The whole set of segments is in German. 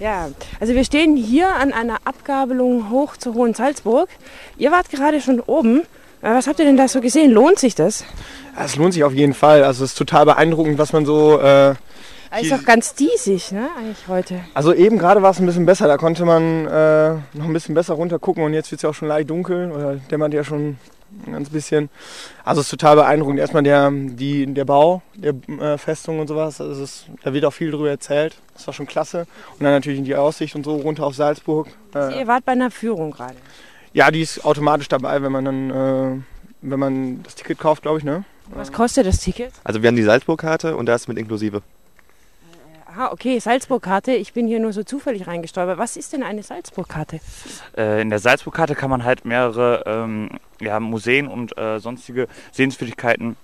Ja, also wir stehen hier an einer Abgabelung hoch zur Hohen Salzburg. Ihr wart gerade schon oben. Äh, Was habt ihr denn da so gesehen? Lohnt sich das? Es lohnt sich auf jeden Fall. Also es ist total beeindruckend, was man so. Äh, Ah, Ist doch ganz diesig, ne, eigentlich heute. also eben gerade war es ein bisschen besser. Da konnte man äh, noch ein bisschen besser runter gucken und jetzt wird es ja auch schon leicht dunkel oder dämmert ja schon ein ganz bisschen. Also es ist total beeindruckend. Erstmal der, die, der Bau der äh, Festung und sowas. Also es ist, da wird auch viel drüber erzählt. Das war schon klasse. Und dann natürlich die Aussicht und so runter auf Salzburg. Äh, Ihr wart bei einer Führung gerade. ja, die ist automatisch dabei, wenn man dann, äh, wenn man das Ticket kauft, glaube ich, ne? Was kostet das Ticket? Also wir haben die Salzburg-Karte und da ist mit inklusive. Aha, okay, Salzburg-Karte. Ich bin hier nur so zufällig reingestolpert. Was ist denn eine Salzburg-Karte? Äh, in der Salzburgkarte kann man halt mehrere ähm, ja, Museen und äh, sonstige Sehenswürdigkeiten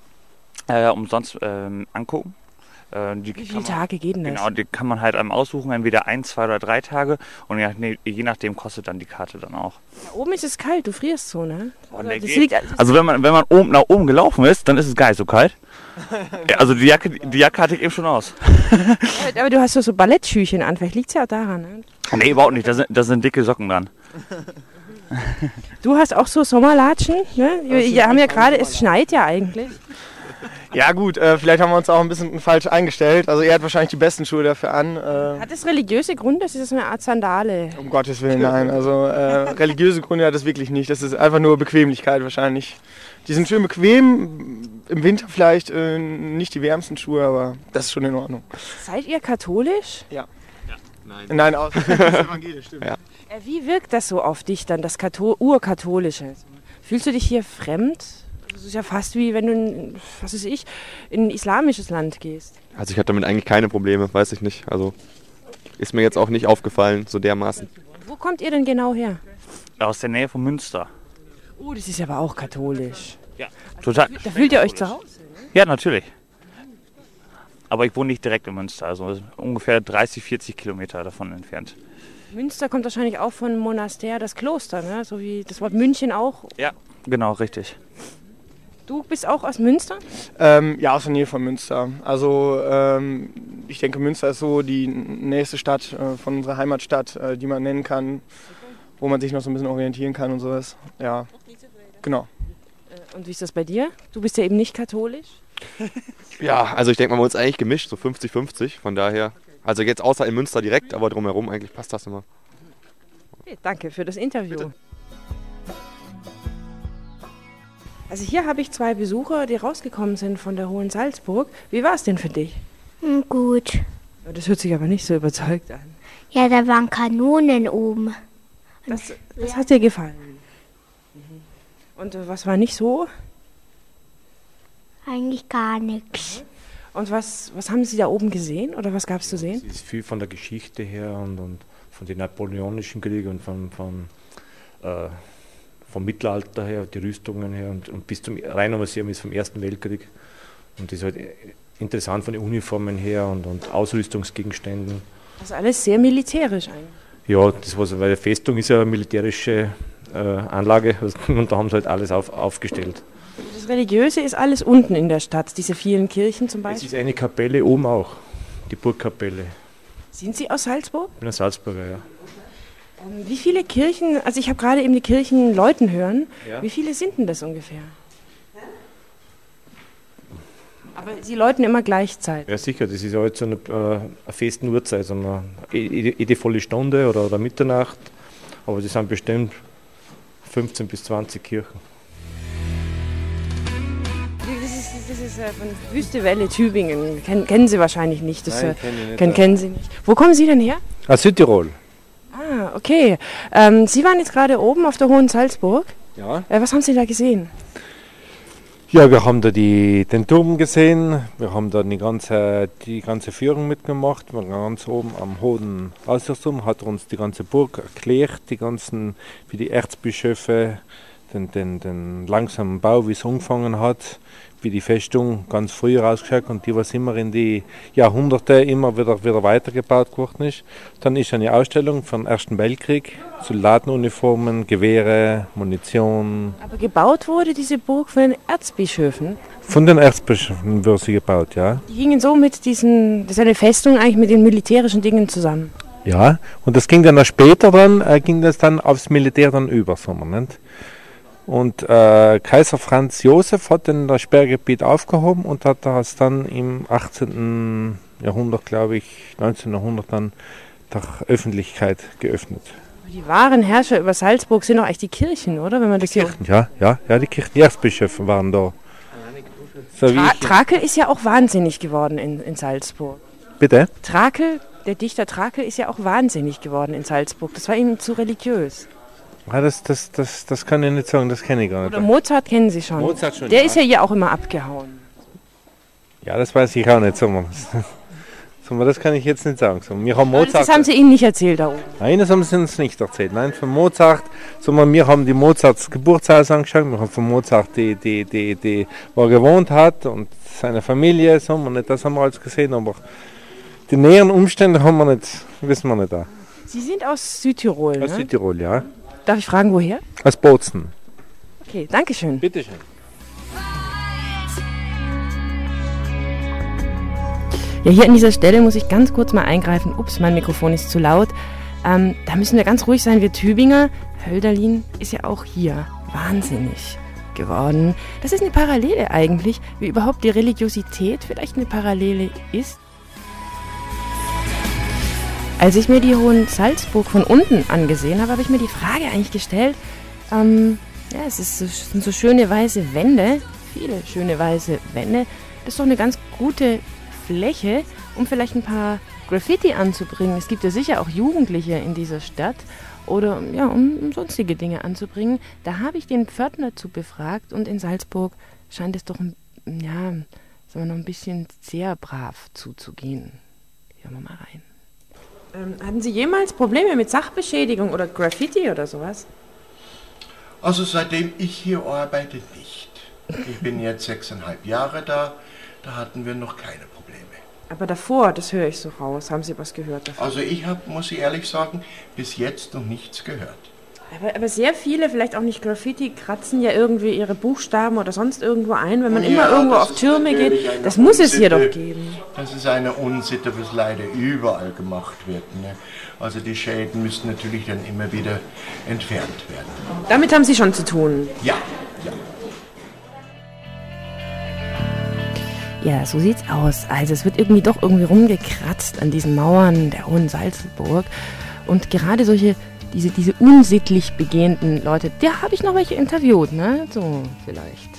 äh, umsonst ähm, angucken. Äh, die Wie viele man- Tage geht denn das? Genau, die kann man halt einem aussuchen, entweder ein, zwei oder drei Tage und je, nach- je nachdem kostet dann die Karte dann auch. Da oben ist es kalt, du frierst so, ne? Das geht- liegt, Also wenn man, wenn man oben nach oben gelaufen ist, dann ist es gar nicht so kalt. Also die Jacke, die Jacke hatte ich eben schon aus. aber du hast so, so Ballettschüchen an, vielleicht liegt es ja auch daran. Ne? Nee, überhaupt nicht, da sind, da sind dicke Socken dran. Du hast auch so Sommerlatschen, ne? Wir haben ja gerade, es schneit ja eigentlich. Ja gut, äh, vielleicht haben wir uns auch ein bisschen falsch eingestellt. Also er hat wahrscheinlich die besten Schuhe dafür an. Äh, Hat das religiöse Gründe? Das ist so eine Art Sandale. um Gottes Willen, nein. Also äh, religiöse Gründe hat es wirklich nicht. Das ist einfach nur Bequemlichkeit wahrscheinlich. Die sind schön bequem, im Winter vielleicht äh, nicht die wärmsten Schuhe, aber das ist schon in Ordnung. Seid ihr katholisch? Nein, aus evangelisch, stimmt. Ja. Äh, Wie wirkt das so auf dich dann, das Katho Urkatholische? Fühlst du dich hier fremd? Das ist ja fast wie wenn du, in, was weiß ich, in ein islamisches Land gehst. Also ich hatte damit eigentlich keine Probleme, weiß ich nicht. Also ist mir jetzt auch nicht aufgefallen, so dermaßen. Wo kommt ihr denn genau her? Aus der Nähe von Münster. Oh, das ist aber auch katholisch. Total. Da fühlt ihr euch zu Hause? Ja, natürlich. Aber ich wohne nicht direkt in Münster, also ungefähr 30, 40 Kilometer davon entfernt. Münster kommt wahrscheinlich auch von Monastär, das Kloster, ne? so wie das Wort München auch. Ja, genau, richtig. Du bist auch aus Münster? Ähm, ja, aus der Nähe von Münster. Also ähm, ich denke, Münster ist so die nächste Stadt äh, von unserer Heimatstadt, äh, die man nennen kann, wo man sich noch so ein bisschen orientieren kann und sowas. Ja, genau. Und wie ist das bei dir? Du bist ja eben nicht katholisch. Ja, also ich denke mal, bei uns eigentlich gemischt, so 50-50. Von daher, also jetzt außer in Münster direkt, aber drumherum eigentlich passt das immer. Okay, danke für das Interview. Also hier habe ich zwei Besucher, die rausgekommen sind von der Hohen Salzburg. Wie war es denn für dich? Hm, Gut. Das hört sich aber nicht so überzeugt an. Ja, da waren Kanonen oben. Das, das hat dir gefallen. Mhm. Und äh, was war nicht so? Eigentlich gar nichts. Und was, was haben Sie da oben gesehen oder was gab es zu sehen? Es ist viel von der Geschichte her und, und von den napoleonischen Kriegen und von, von, äh, vom Mittelalter her, die Rüstungen her und, und bis zum Rheinmuseum ist vom Ersten Weltkrieg. Und das ist halt interessant von den Uniformen her und, und Ausrüstungsgegenständen. Also alles sehr militärisch eigentlich. Ja, das was, weil die Festung ist ja eine militärische äh, Anlage und da haben sie halt alles auf, aufgestellt. Das Religiöse ist alles unten in der Stadt, diese vielen Kirchen zum Es Beispiel. ist eine Kapelle oben auch, die Burgkapelle. Sind Sie aus Salzburg? Ich bin ein Salzburger, ja. Ähm, Wie viele Kirchen, also ich habe gerade eben die Kirchen läuten hören, Ja. wie viele sind denn das ungefähr? Aber sie läuten immer gleichzeitig. Ja, sicher, das ist ja jetzt so eine, äh, eine festen Uhrzeit, so eine jede, jede volle Stunde oder, oder Mitternacht. Aber das sind bestimmt 15 bis 20 Kirchen. Das ist, das ist äh, von Wüste Welle, Tübingen. Kennen, kennen Sie wahrscheinlich nicht. Das, Nein, äh, kenn ich nicht, kennen, ja. kennen Sie nicht. Wo kommen Sie denn her? Aus Südtirol. Ah, okay. Ähm, Sie waren jetzt gerade oben auf der Hohen Salzburg. Ja. Äh, was haben Sie da gesehen? Ja, wir haben da die, den Turm gesehen, wir haben da die ganze, die ganze Führung mitgemacht. Wir waren ganz oben am Hohen Aussichtsturm, hat uns die ganze Burg erklärt, die ganzen, wie die Erzbischöfe den, den, den langsamen Bau, wie es angefangen hat, wie die Festung ganz früher ausgeschaut und die, was immer in die Jahrhunderte immer wieder, wieder weitergebaut worden ist. Dann ist eine Ausstellung vom Ersten Weltkrieg, Soldatenuniformen, Gewehre, Munition, Aber gebaut wurde diese Burg von den Erzbischöfen. von den Erzbischöfen wird sie gebaut, ja. Die hingen so mit diesen, das ist eine Festung eigentlich mit den militärischen Dingen zusammen. Ja, und das ging dann später dann, äh, ging das dann aufs Militär dann über, sagen wir nicht. Und äh, Kaiser Franz Josef hat dann das Sperrgebiet aufgehoben und hat das dann im 18. Jahrhundert, glaube ich, 19. Jahrhundert dann der Öffentlichkeit geöffnet. Die wahren Herrscher über Salzburg sind doch eigentlich die Kirchen, oder? Wenn man das hier Ja, ja, ja, die Kirchen, die Erzbischöfe waren da. So Tra Trakel ist ja auch wahnsinnig geworden in, in Salzburg. bitte? Trakel, der Dichter Trakel ist ja auch wahnsinnig geworden in Salzburg. Das war ihm zu religiös. Ah, das, das, das, das kann ich nicht sagen, das kenne ich gar nicht. Oder Mozart kennen Sie schon. Mozart schon, Der ja. ist ja hier auch immer abgehauen. Ja, das weiß ich auch nicht, sagen wir das. Sagen wir, das kann ich jetzt nicht sagen. Sagen wir, wir haben Mozart. Das haben Sie Ihnen nicht erzählt da oben. Nein, das haben sie uns nicht erzählt. Nein, von Mozart, sagen wir, wir haben die Mozarts Geburtshaus angeschaut, wir haben von Mozart, die, die, die, die, wo er gewohnt hat und seine Familie, sagen wir nicht, das haben wir alles gesehen, aber die näheren Umstände haben wir nicht, wissen wir nicht da. Sie sind aus Südtirol, Aus ne? Südtirol, ja. Darf ich fragen, woher? Aus Bozen. Okay, danke schön. Bitte schön. Ja, hier an dieser Stelle muss ich ganz kurz mal eingreifen. Ups, mein Mikrofon ist zu laut. Ähm, da müssen wir ganz ruhig sein, wir Tübinger. Hölderlin ist ja auch hier wahnsinnig geworden. Das ist eine Parallele eigentlich, wie überhaupt die Religiosität vielleicht eine Parallele ist. Als ich mir die Hohen Salzburg von unten angesehen habe, habe ich mir die Frage eigentlich gestellt, ähm, ja, es, ist, es sind so schöne weiße Wände, viele schöne weiße Wände. Das ist doch eine ganz gute Fläche, um vielleicht ein paar Graffiti anzubringen. Es gibt ja sicher auch Jugendliche in dieser Stadt oder ja, um, um sonstige Dinge anzubringen. Da habe ich den Pförtner zu befragt und in Salzburg scheint es doch ja, sagen wir noch ein bisschen sehr brav zuzugehen. Hören wir mal rein. Ähm, hatten Sie jemals Probleme mit Sachbeschädigung oder Graffiti oder sowas? Also seitdem ich hier arbeite, nicht. Ich bin jetzt sechseinhalb Jahre da, da hatten wir noch keine Probleme. Aber davor, das höre ich so raus. Haben Sie was gehört davon? Also ich habe, muss ich ehrlich sagen, bis jetzt noch nichts gehört. Aber, aber sehr viele, vielleicht auch nicht Graffiti, kratzen ja irgendwie ihre Buchstaben oder sonst irgendwo ein, wenn man immer Ja, irgendwo das auf Türme geht. Das muss es hier Unsitte. doch geben. Das ist eine Unsitte, was leider überall gemacht wird. Ne? Also die Schäden müssen natürlich dann immer wieder entfernt werden. Damit haben Sie schon zu tun. Ja, ja. Ja, so sieht's aus. Also es wird irgendwie doch irgendwie rumgekratzt an diesen Mauern der Hohen Salzburg. Und gerade solche, diese, diese unsittlich begehenden Leute, da habe ich noch welche interviewt, ne? So, vielleicht.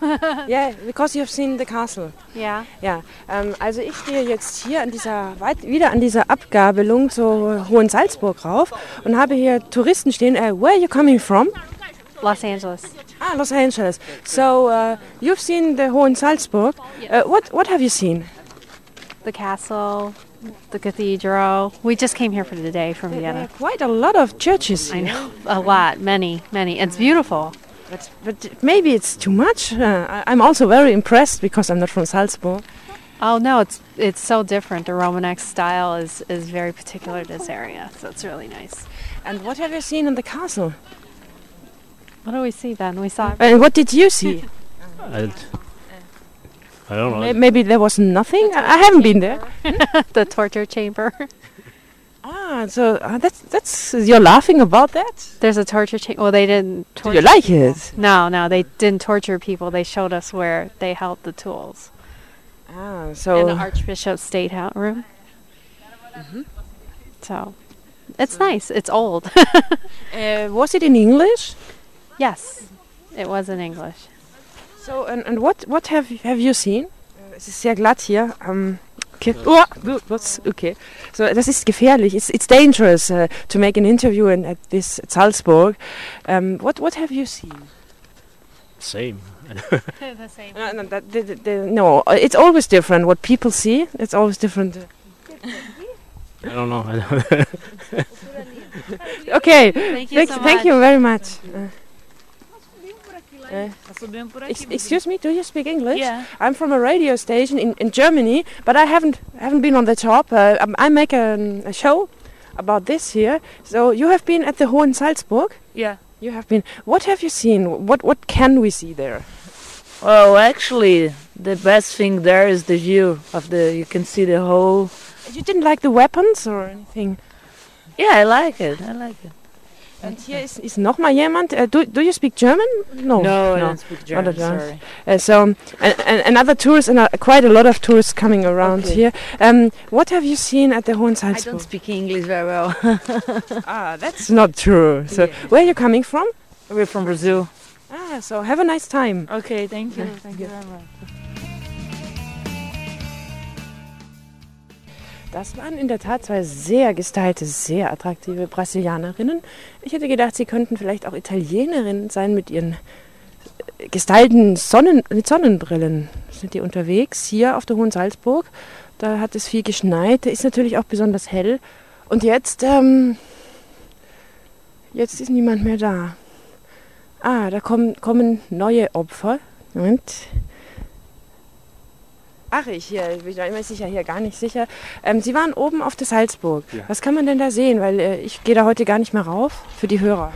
Yeah, because you have seen the castle. Yeah. Ja, ähm, also ich stehe jetzt hier an dieser, weit, wieder an dieser Abgabelung zur Hohen Salzburg rauf und habe hier Touristen stehen. Äh, where are you coming from? Los Angeles. Ah, Los Angeles. So, uh, you've seen the Hohen Salzburg. Uh, what, what have you seen? The castle, the cathedral. We just came here for the day from There are Vienna. quite a lot of churches I know. A lot. Many, many. It's beautiful. But, but maybe it's too much. Uh, I- I'm also very impressed because I'm not from Salzburg. Oh no, it's it's so different. The Romanesque style is is very particular to this area, so it's really nice. And what have you seen in the castle? What do we see then? We saw And what did you see? I, I don't know. Maybe there was nothing? I I haven't been there. the torture chamber. Ah, so uh, that's that's you're laughing about that? There's a torture chamber. Well, they didn't Do torture. you like it? No, no, they didn't torture people. They showed us where they held the tools Ah, so in the Archbishop's State House room. So, it's nice. It's old. uh, was it in English? yes, it was in English. So and, and what what have have you seen? Es ist sehr glatt hier. Um, okay. Oh, gut, was? Okay. So das ist gefährlich. It's it's dangerous uh, to make an interview in, at this Salzburg. Um, what what have you seen? Same. the same. No, no, that, the, the, the, no, uh, it's always different. What people see, it's always different. I don't know. Okay, Thank you thank, so thank you very much. Uh, uh, ex- excuse me, do you speak English? Yeah. I'm from a radio station in, in Germany, but I haven't haven't been on the top. Uh, um, I make a, a show about this here. So you have been at the Hohen Salzburg. Yeah. You have been. What have you seen? What what can we see there? Well, actually, the best thing there is the view of the. You can see the whole You didn't like the weapons or anything? Yeah, I like it. I like it. Und here is, ist, ist noch mal jemand. Uh, do, do you speak German? No. No, I don't speak German, Not sorry. Uh, so, um, an, an, another tourist, and uh, quite a lot of tourists coming around Okay. here. Um, what have you seen at the Hohen I don't speak English very well. ah, that's not true. So, where are you coming from? We're from Brazil. Ah, so have a nice time. Okay, thank you. Thank you very much. Das waren in der Tat zwei sehr gestylte, sehr attraktive Brasilianerinnen. Ich hätte gedacht, sie könnten vielleicht auch Italienerinnen sein mit ihren äh, gestylten Sonnen mit Sonnenbrillen. Sind die unterwegs hier auf der Hohen Salzburg? Da hat es viel geschneit, da ist natürlich auch besonders hell. Und jetzt, ähm, jetzt ist niemand mehr da. Ah, da kommen, kommen neue Opfer. Moment. Ach, ich hier, ich war immer sicher hier gar nicht sicher. Ähm, Sie waren oben auf der Salzburg. Ja. Was kann man denn da sehen? Weil äh, ich gehe da heute gar nicht mehr rauf für die Hörer.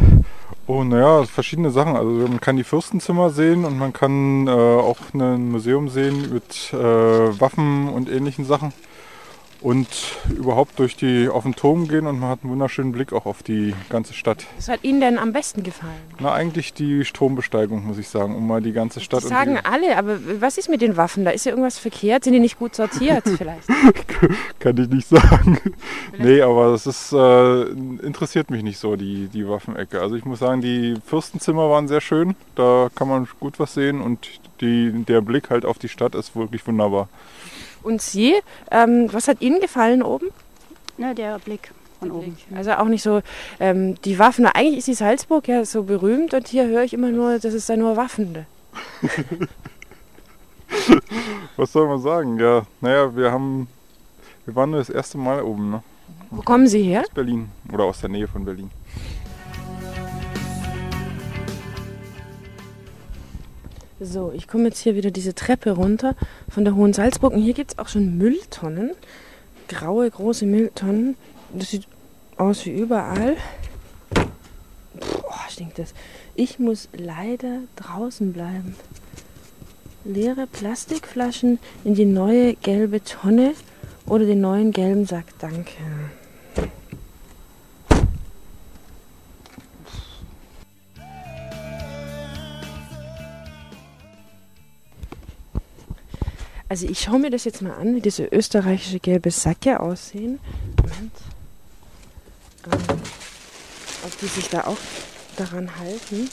Oh, naja, verschiedene Sachen. Also man kann die Fürstenzimmer sehen und man kann äh, auch ein Museum sehen mit äh, Waffen und ähnlichen Sachen. Und überhaupt durch die auf den Turm gehen und man hat einen wunderschönen Blick auch auf die ganze Stadt. Was hat Ihnen denn am besten gefallen? Na, eigentlich die Strombesteigung, muss ich sagen, um mal die ganze Stadt Das sagen alle, aber was ist mit den Waffen? Da ist ja irgendwas verkehrt. Sind die nicht gut sortiert vielleicht? kann ich nicht sagen. nee, aber das ist äh, interessiert mich nicht so, die, die Waffenecke. Also ich muss sagen, die Fürstenzimmer waren sehr schön, da kann man gut was sehen und die, der Blick halt auf die Stadt ist wirklich wunderbar. Und Sie, ähm, was hat Ihnen gefallen oben? Na, der Blick von oben. Also auch nicht so ähm, die Waffen. Eigentlich ist die Salzburg ja so berühmt und hier höre ich immer nur, dass es da nur Waffen. Was soll man sagen? Ja, naja, wir haben, wir waren nur das erste Mal oben, ne? Wo kommen Sie her? Aus Berlin oder aus der Nähe von Berlin. So, ich komme jetzt hier wieder diese Treppe runter von der Hohen Salzburg und hier gibt es auch schon Mülltonnen. Graue, große Mülltonnen. Das sieht aus wie überall. Boah, stinkt das. Ich muss leider draußen bleiben. Leere Plastikflaschen in die neue gelbe Tonne oder den neuen gelben Sack. Danke. Also ich schaue mir das jetzt mal an, wie diese österreichische gelbe Säcke aussehen. Moment. Ähm, ob die sich da auch daran halten.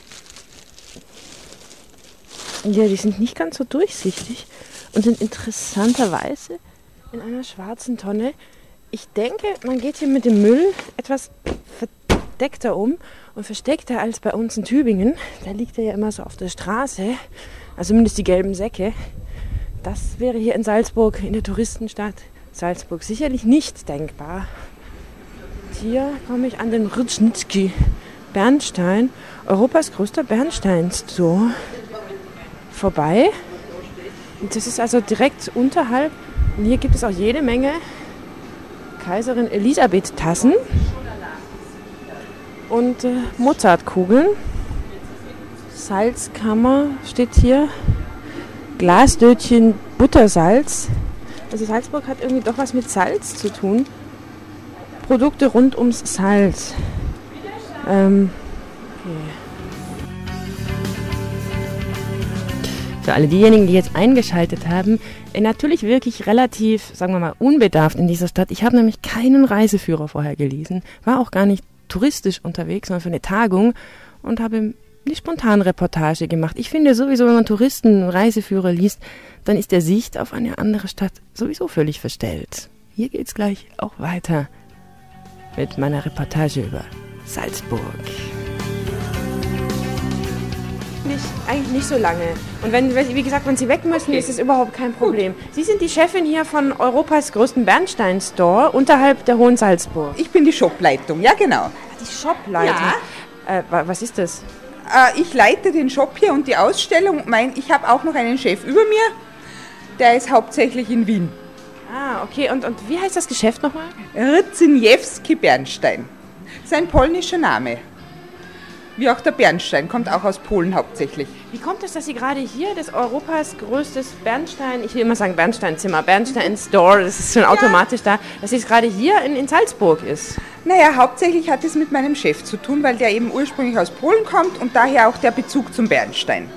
Ja, die sind nicht ganz so durchsichtig und sind interessanterweise in einer schwarzen Tonne. Ich denke, man geht hier mit dem Müll etwas verdeckter um und versteckter als bei uns in Tübingen. Da liegt er ja immer so auf der Straße, also zumindest die gelben Säcke. Das wäre hier in Salzburg, in der Touristenstadt Salzburg, sicherlich nicht denkbar. Hier komme ich an den Rutschnitski Bernstein, Europas größter Bernsteinstore, vorbei. Und das ist also direkt unterhalb. Und hier gibt es auch jede Menge Kaiserin Elisabeth Tassen und äh, Mozartkugeln. Salzkammer steht hier. Glasdötchen Buttersalz. Also Salzburg hat irgendwie doch was mit Salz zu tun. Produkte rund ums Salz. Ähm, Für alle diejenigen, die jetzt eingeschaltet haben, äh, natürlich wirklich relativ, sagen wir mal, unbedarft in dieser Stadt. Ich habe nämlich keinen Reiseführer vorher gelesen, war auch gar nicht touristisch unterwegs, sondern für eine Tagung und habe eine Spontanreportage gemacht. Ich finde sowieso, wenn man Touristen Reiseführer liest, dann ist der Sicht auf eine andere Stadt sowieso völlig verstellt. Hier geht's gleich auch weiter mit meiner Reportage über Salzburg. Nicht, eigentlich nicht so lange. Und wenn, wie gesagt, wenn Sie weg müssen, ist es überhaupt kein Problem. Sie sind die Chefin hier von Europas größten Bernstein-Store unterhalb der Hohen Salzburg. Ich bin die Shopleitung, ja genau. Die Shopleitung? Äh, wa- was ist das? Äh, ich leite den Shop hier und die Ausstellung. Mein, ich habe auch noch einen Chef über mir, der ist hauptsächlich in Wien. Ah, okay. Und, und wie heißt das Geschäft nochmal? Rydziniewski Bernstein. Sein polnischer Name. Wie auch der Bernstein, kommt auch aus Polen hauptsächlich. Wie kommt es, dass Sie gerade hier das Europas größtes Bernstein, ich will immer sagen Bernsteinzimmer, Bernstein Store, das ist schon automatisch da, dass es gerade hier in, in Salzburg ist? Naja, hauptsächlich hat es mit meinem Chef zu tun, weil der eben ursprünglich aus Polen kommt und daher auch der Bezug zum Bernstein.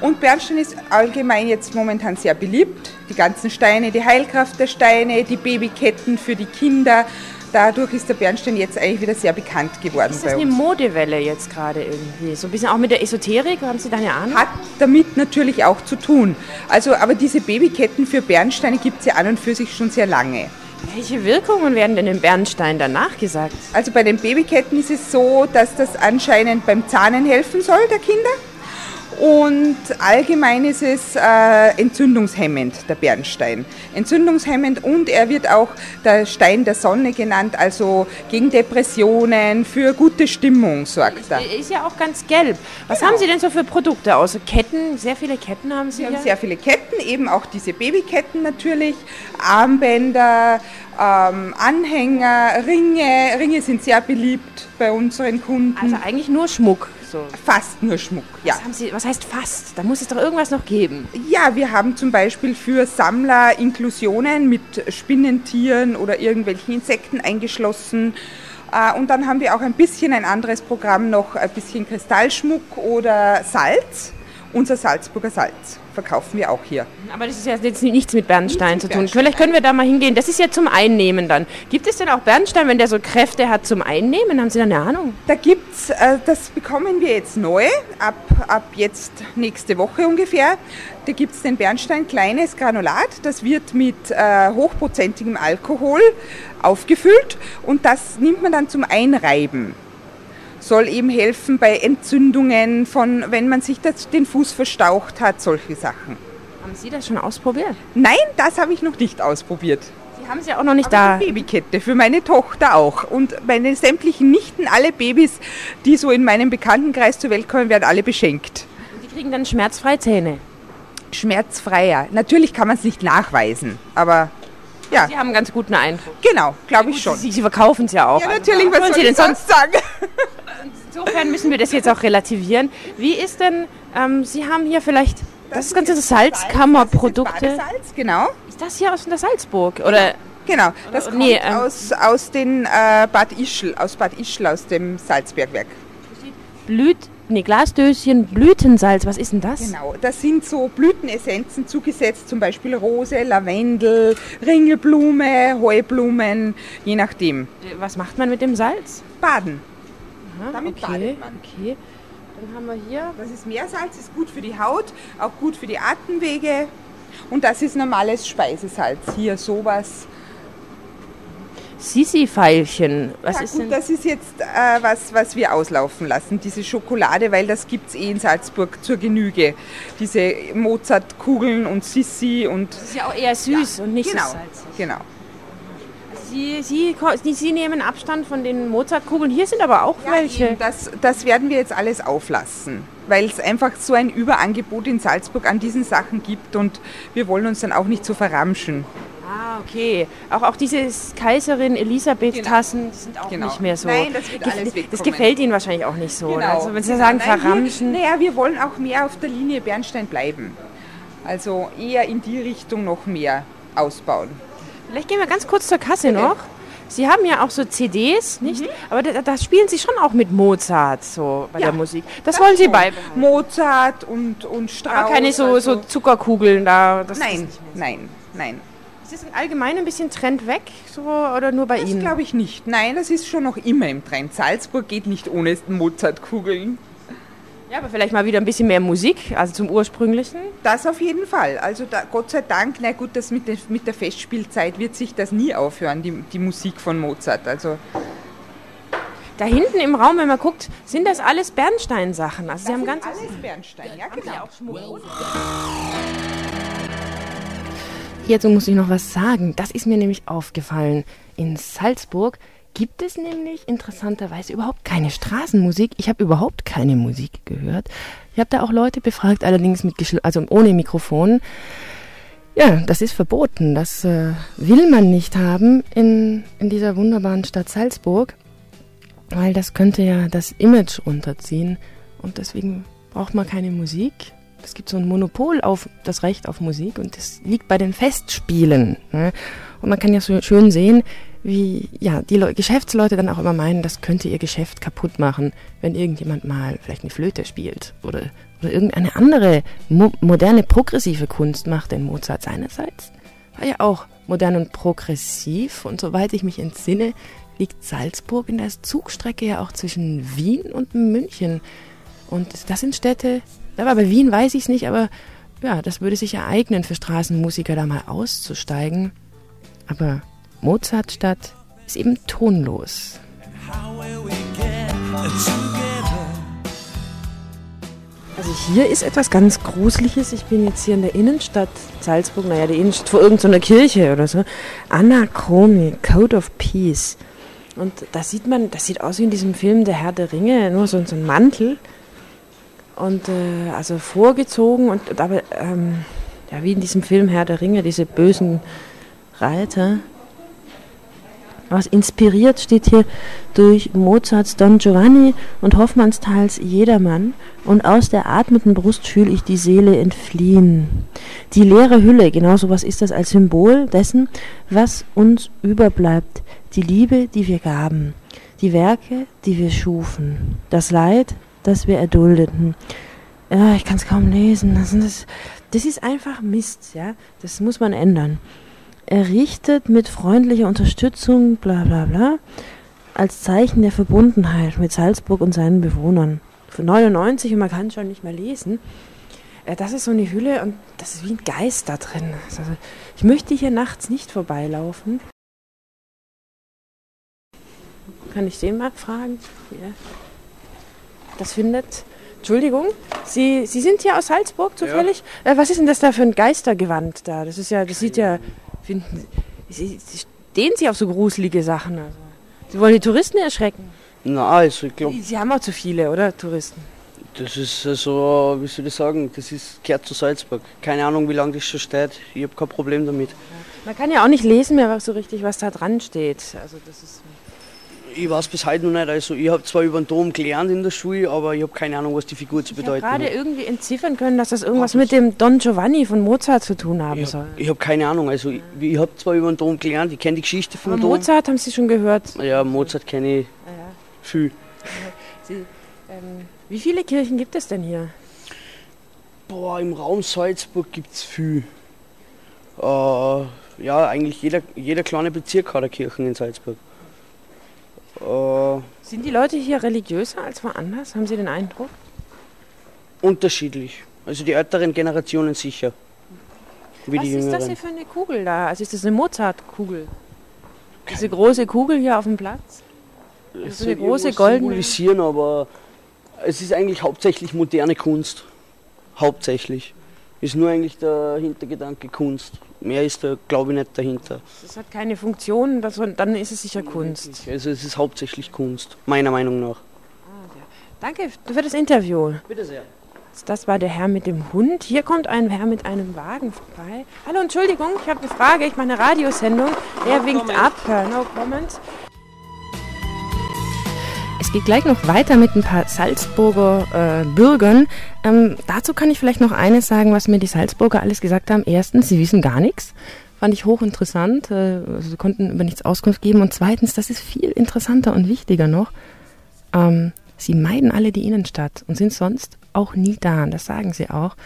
Und Bernstein ist allgemein jetzt momentan sehr beliebt. Die ganzen Steine, die Heilkraft der Steine, die Babyketten für die Kinder. Dadurch ist der Bernstein jetzt eigentlich wieder sehr bekannt geworden Ist das eine. Modewelle jetzt gerade irgendwie? So ein bisschen auch mit der Esoterik, haben Sie da eine Ahnung? Hat damit natürlich auch zu tun. Also, aber diese Babyketten für Bernsteine gibt es ja an und für sich schon sehr lange. Welche Wirkungen werden denn dem Bernstein danach gesagt? Also bei den Babyketten ist es so, dass das anscheinend beim Zahnen helfen soll der Kinder. Und allgemein ist es äh, entzündungshemmend, der Bernstein. Entzündungshemmend und er wird auch der Stein der Sonne genannt, also gegen Depressionen, für gute Stimmung sorgt er. Er ist ja auch ganz gelb. Was haben Sie denn so für Produkte außer Ketten? Sehr viele Ketten haben Sie Wir haben sehr viele Ketten, eben auch diese Babyketten natürlich, Armbänder, ähm, Anhänger, Ringe. Ringe sind sehr beliebt bei unseren Kunden. Also eigentlich nur Schmuck. So. Fast nur Schmuck, ja. Was, haben Sie, was heißt fast? Da muss es doch irgendwas noch geben. Ja, wir haben zum Beispiel für Sammler Inklusionen mit Spinnentieren oder irgendwelchen Insekten eingeschlossen. Äh, Und dann haben wir auch ein bisschen ein anderes Programm noch, ein bisschen Kristallschmuck oder Salz. Unser Salzburger Salz verkaufen wir auch hier. Aber das ist ja jetzt nichts mit Bernstein Nichts zu tun. Bernstein, Vielleicht können wir da mal hingehen. Das ist ja zum Einnehmen dann. Gibt es denn auch Bernstein, wenn der so Kräfte hat zum Einnehmen? Haben Sie da eine Ahnung? Da gibt's, äh, das bekommen wir jetzt neu, ab, ab jetzt nächste Woche ungefähr. Da gibt es den Bernstein kleines Granulat, das wird mit äh, hochprozentigem Alkohol aufgefüllt und das nimmt man dann zum Einreiben. Soll eben helfen bei Entzündungen, von wenn man sich das, den Fuß verstaucht hat, solche Sachen. Haben Sie das schon ausprobiert? Nein, das habe ich noch nicht ausprobiert. Sie haben sie auch noch nicht Aber da. die Babykette für meine Tochter auch. Und meine sämtlichen Nichten, alle Babys, die so in meinem Bekanntenkreis zur Welt kommen, werden alle beschenkt. Die kriegen dann schmerzfreie Zähne. Schmerzfreier. Natürlich kann man es nicht nachweisen, aber ja. Sie haben einen ganz guten Eindruck. Genau, glaube ich schon. Sie, Sie verkaufen es ja auch. Ja, Also, natürlich, was wollen soll Sie denn ich sonst sagen? Insofern müssen wir das jetzt auch relativieren. Wie ist denn, ähm, Sie haben hier vielleicht, das, ist ganze Salzkammerprodukte. Badesalz, genau. Ist das hier aus der Salzburg? Oder? Genau, das kommt Nee, ähm, aus, aus den äh, Bad Ischl, aus Bad Ischl, aus dem Salzbergwerk. Blüt, nee, Glasdöschen, Blütensalz, was ist denn das? Genau, das sind so Blütenessenzen zugesetzt, zum Beispiel Rose, Lavendel, Ringelblume, Heublumen, je nachdem. Was macht man mit dem Salz? Baden. Aha, Damit okay, badet man. okay. Dann haben wir hier. Das ist Meersalz, ist gut für die Haut, auch gut für die Atemwege. Und das ist normales Speisesalz. Hier sowas. Sisi-Feilchen. Was ja, ist gut, denn? das ist jetzt äh, was, was wir auslaufen lassen, diese Schokolade, weil das gibt es eh in Salzburg zur Genüge. Diese Mozartkugeln und Sissi und. Das ist ja auch eher süß und nicht genau, so salzig. Genau. Sie, Sie, Sie, nehmen Abstand von den Mozartkugeln. Hier sind aber auch welche. Eben, Das, das werden wir jetzt alles auflassen, weil es einfach so ein Überangebot in Salzburg an diesen Sachen gibt und wir wollen uns dann auch nicht so verramschen. Ah, okay. Auch, auch diese Kaiserin Elisabeth-Tassen die sind auch Genau. nicht mehr so. Nein, das wird Ge- alles Das gefällt Ihnen wahrscheinlich auch nicht so. Genau. Also wenn Sie Genau. sagen, Nein, verramschen. Naja, wir wollen auch mehr auf der Linie Bernstein bleiben. Also eher in die Richtung noch mehr ausbauen. Vielleicht gehen wir ganz kurz zur Kasse noch. Sie haben ja auch so CDs, nicht? Aber da, da spielen Sie schon auch mit Mozart so bei Ja, der Musik. Das, wollen Sie beibehalten. Mozart und, und Strauss. Aber keine so, also- so Zuckerkugeln da. Das nein, nein, nein. ist das allgemein ein bisschen Trend weg so, oder nur bei Das Ihnen? glaube ich nicht. Nein, das ist schon noch immer im Trend. Salzburg geht nicht ohne Mozartkugeln. Ja, aber vielleicht mal wieder ein bisschen mehr Musik, also zum ursprünglichen. Das auf jeden Fall. Also da, Gott sei Dank, na gut, das mit, der- mit der Festspielzeit wird sich das nie aufhören, die, die Musik von Mozart. Also Da hinten im Raum, wenn man guckt, sind das alles Bernstein-Sachen. Also Sie haben ganz alles Bernstein, ja genau. Hierzu muss ich noch was sagen. Das ist mir nämlich aufgefallen. In Salzburg gibt es nämlich interessanterweise überhaupt keine Straßenmusik. Ich habe überhaupt keine Musik gehört. Ich habe da auch Leute befragt, allerdings mit geschl- also ohne Mikrofon. Ja, das ist verboten. Das äh, will man nicht haben in, in dieser wunderbaren Stadt Salzburg. weil das könnte ja das Image runterziehen und deswegen braucht man keine Musik. Es gibt so ein Monopol auf das Recht auf Musik und das liegt bei den Festspielen. Ne? Und man kann ja so schön sehen, wie ja, die Le Geschäftsleute dann auch immer meinen, das könnte ihr Geschäft kaputt machen, wenn irgendjemand mal vielleicht eine Flöte spielt oder, oder irgendeine andere mo moderne progressive Kunst macht. Denn Mozart seinerseits war ja auch modern und progressiv und soweit ich mich entsinne, liegt Salzburg in der Zugstrecke ja auch zwischen Wien und München. Und das sind Städte, war bei Wien weiß ich es nicht, aber ja, das würde sich ereignen für Straßenmusiker da mal auszusteigen. Aber Mozartstadt ist eben tonlos. Also hier ist etwas ganz Gruseliges. Ich bin jetzt hier in der Innenstadt Salzburg, naja, die Innenstadt vor irgendeiner Kirche oder so. Anachromi, Code of Peace. Und da sieht man, das sieht aus wie in diesem Film Der Herr der Ringe, nur so, so ein Mantel. Und äh, also vorgezogen und aber ähm, ja, wie in diesem Film Herr der Ringe, diese bösen Reiter. Was inspiriert steht hier durch Mozarts Don Giovanni und Hoffmannsthals Jedermann und aus der atmenden Brust fühle ich die Seele entfliehen. Die leere Hülle, genau so was ist das als Symbol dessen, was uns überbleibt, die Liebe, die wir gaben, die Werke, die wir schufen, das Leid, das wir erduldeten. Ja, ich kann es kaum lesen. Das, das, ist einfach Mist, ja. Das muss man ändern errichtet mit freundlicher Unterstützung, bla bla bla, als Zeichen der Verbundenheit mit Salzburg und seinen Bewohnern. Für 99 und man kann schon nicht mehr lesen. Äh, das ist so eine Hülle und das ist wie ein Geist da drin. Also, ich möchte hier nachts nicht vorbeilaufen. Kann ich den mal fragen? Ja. Das findet. Entschuldigung, Sie, Sie sind hier aus Salzburg zufällig? Ja. Äh, was ist denn das da für ein Geistergewand da? Das ist ja, das sieht ja finden Sie, Sie stehen Sie auf so gruselige Sachen? Also. Sie wollen die Touristen erschrecken? Na, also ich glaube. Sie haben auch zu viele, oder? Touristen. Das ist so, wie soll ich sagen, das ist, gehört zu Salzburg. Keine Ahnung, wie lange das schon steht. Ich habe kein Problem damit. Man kann ja auch nicht lesen mehr so richtig, was da dran steht. Also das ist ich weiß bis heute noch nicht. Also ich habe zwar über den Dom gelernt in der Schule, aber ich habe keine Ahnung, was die Figur zu bedeuten hat. Ich gerade irgendwie entziffern können, dass das irgendwas mit dem Don Giovanni von Mozart zu tun haben ich soll. ich habe keine Ahnung. Also ich, ich habe zwar über den Dom gelernt, ich kenne die Geschichte von aber Dom. Mozart haben Sie schon gehört? Ja, Mozart kenne ich ja. viel. Sie, ähm, wie viele Kirchen gibt es denn hier? Boah, im Raum Salzburg gibt es viel. Äh, ja, eigentlich jeder, jeder kleine Bezirk hat eine Kirche in Salzburg. Äh, Sind die Leute hier religiöser als woanders? Haben Sie den Eindruck? Unterschiedlich. Also die älteren Generationen sicher. Wie Was die ist das hier für eine Kugel da? Also ist das eine Mozart-Kugel? Diese große Kugel hier auf dem Platz? Das ist eine große goldene. Symbolisieren, aber es ist eigentlich hauptsächlich moderne Kunst. Hauptsächlich. Ist nur eigentlich der Hintergedanke Kunst. Mehr ist da, glaube ich, nicht dahinter. Das hat keine Funktion, das, dann ist es sicher Kunst. Also es ist hauptsächlich Kunst, meiner Meinung nach. Danke für das Interview. Bitte sehr. Das war der Herr mit dem Hund. Hier kommt ein Herr mit einem Wagen vorbei. Hallo, Entschuldigung, ich habe eine Frage. Ich mache eine Radiosendung. Er no winkt comment. ab. No comment. Es geht gleich noch weiter mit ein paar Salzburger äh, Bürgern. Ähm, dazu kann ich vielleicht noch eines sagen, was mir die Salzburger alles gesagt haben. Erstens, sie wissen gar nichts. Fand ich hochinteressant. Äh, sie konnten über nichts Auskunft geben. Und zweitens, das ist viel interessanter und wichtiger noch. Ähm, sie meiden alle die Innenstadt und sind sonst auch nie da. Und das sagen sie auch.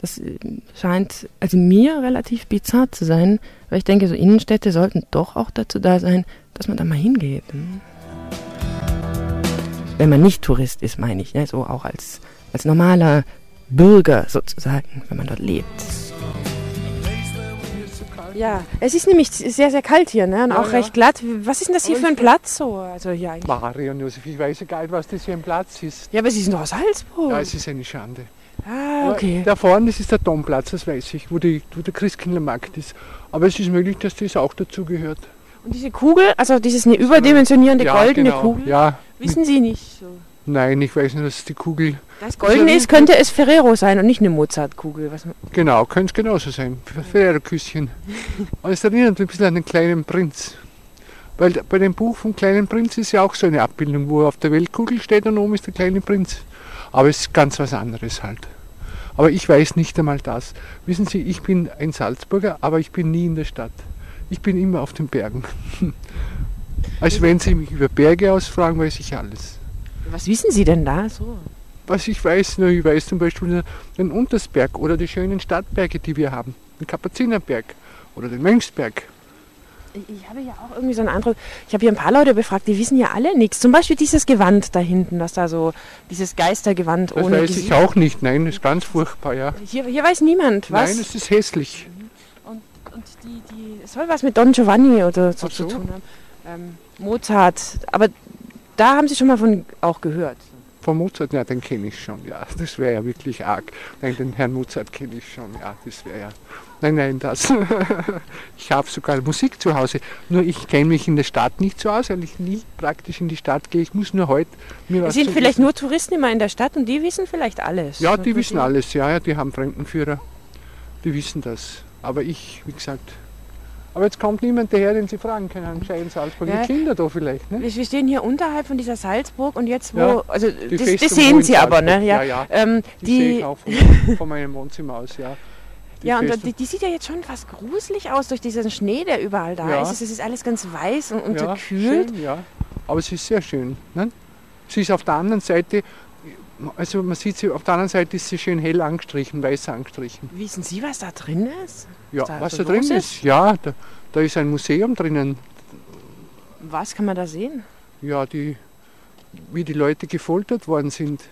Das äh, scheint also mir relativ bizarr zu sein, weil ich denke, so Innenstädte sollten doch auch dazu da sein, dass man da mal hingeht. Hm? Wenn man nicht Tourist ist, meine ich, ne? so auch als, als normaler Bürger sozusagen, wenn man dort lebt. Ja, es ist nämlich sehr, sehr kalt hier ne? und ja, auch ja. recht glatt. Was ist denn das hier für ein Platz so? Also hier eigentlich? Marion Josef, ich weiß ja gar nicht, was das für ein Platz ist. Ja, aber Sie sind doch aus Salzburg. Ja, es ist eine Schande. Ah, okay. Da vorne, das ist der Domplatz, das weiß ich, wo, die, wo der Christkindlermarkt ist. Aber es ist möglich, dass das auch dazu gehört. Und diese Kugel, also dieses eine überdimensionierende ja, goldene genau. Kugel, Ja, wissen Sie nicht so. nein, ich weiß nur, dass die Kugel. Das Goldene ist, könnte es Ferrero sein und nicht eine Mozartkugel. Was, Genau, könnte es genauso sein. Ferrero-Küsschen. Aber es erinnert mich ein bisschen an den kleinen Prinz. Weil bei dem Buch vom kleinen Prinz ist ja auch so eine Abbildung, wo er auf der Weltkugel steht und oben ist der kleine Prinz. Aber es ist ganz was anderes halt. Aber ich weiß nicht einmal das. Wissen Sie, ich bin ein Salzburger, aber ich bin nie in der Stadt. Ich bin immer auf den Bergen. Also wenn Sie mich über Berge ausfragen, weiß ich alles. Was wissen Sie denn da so? Was ich weiß, na, ich weiß zum Beispiel den Untersberg oder die schönen Stadtberge, die wir haben. Den Kapuzinerberg oder den Mönchsberg. Ich, habe ja auch irgendwie so einen Eindruck, ich habe hier ein paar Leute befragt, die wissen ja alle nichts. Zum Beispiel dieses Gewand da hinten, was da so, dieses Geistergewand Das ohne weiß Gesicht. ich auch nicht. Nein, das ist ganz furchtbar, ja. Hier, hier weiß niemand, was. Nein, es ist hässlich. Und, und die, die, es soll was mit Don Giovanni oder so, Ach zu so. tun haben. Ähm, Mozart, aber da haben Sie schon mal von auch gehört. Von Mozart, ja, den kenne ich schon, ja. Das wäre ja wirklich arg. Nein, den Herrn Mozart kenne ich schon, ja. Das wäre ja. Nein, nein, das. ich habe sogar Musik zu Hause. Nur ich kenne mich in der Stadt nicht so aus, weil ich nie praktisch in die Stadt gehe. Ich muss nur heute mir was sind vielleicht wissen- nur Touristen immer in der Stadt und die wissen vielleicht alles. Ja, die wissen alles, ja, ja, die haben Fremdenführer. Die wissen das. Aber ich, wie gesagt. Aber jetzt kommt niemand daher, den Sie fragen können. Anscheinend Salzburg. Ja. Die Kinder da vielleicht, ne? Wir stehen hier unterhalb von dieser Salzburg und jetzt wo, Ja, also die das, das sehen Sie aber, ne? Ja, Ja, ja. Ähm, Die, sehe die, ich auch von, von meinem Wohnzimmer aus, ja. Die ja und die, die sieht ja jetzt schon fast gruselig aus durch diesen Schnee, der überall da Ja. ist. Es ist alles ganz weiß und unterkühlt. Schön, ja. Aber es ist sehr schön. Ne? Sie ist auf der anderen Seite, also man sieht sie, auf der anderen Seite ist sie schön hell angestrichen, weiß angestrichen. Wissen Sie, was da drin ist? Ja, da was da drin los ist? Ja, da, da ist ein Museum drinnen. Was kann man da sehen? Ja, die, wie die Leute gefoltert worden sind.